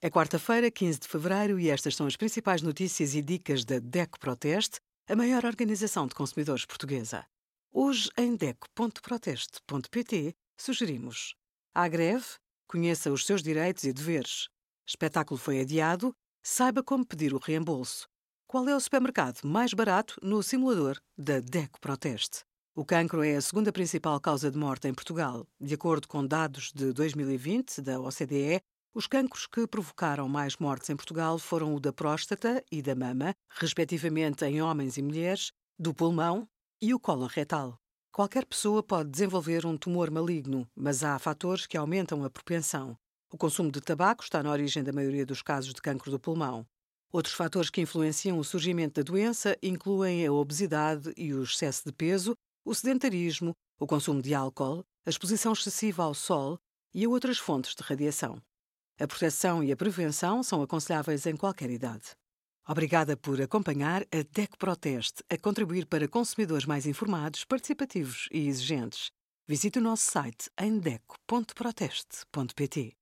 É quarta-feira, 15 de fevereiro, e estas são as principais notícias e dicas da DECO Proteste, a maior organização de consumidores portuguesa. Hoje, em DECO.proteste.pt, sugerimos: à greve, conheça os seus direitos e deveres. Espetáculo foi adiado, saiba como pedir o reembolso. Qual é o supermercado mais barato no simulador da DECO Proteste? O cancro é a segunda principal causa de morte em Portugal. De acordo com dados de 2020 da OCDE, os cancros que provocaram mais mortes em Portugal foram o da próstata e da mama, respectivamente em homens e mulheres, do pulmão e o colo retal. Qualquer pessoa pode desenvolver um tumor maligno, mas há fatores que aumentam a propensão. O consumo de tabaco está na origem da maioria dos casos de cancro do pulmão. Outros fatores que influenciam o surgimento da doença incluem a obesidade e o excesso de peso, o sedentarismo, o consumo de álcool, a exposição excessiva ao sol e a outras fontes de radiação. A proteção e a prevenção são aconselháveis em qualquer idade. Obrigada por acompanhar a DEC Proteste a contribuir para consumidores mais informados, participativos e exigentes. Visite o nosso site em deco.proteste.pt.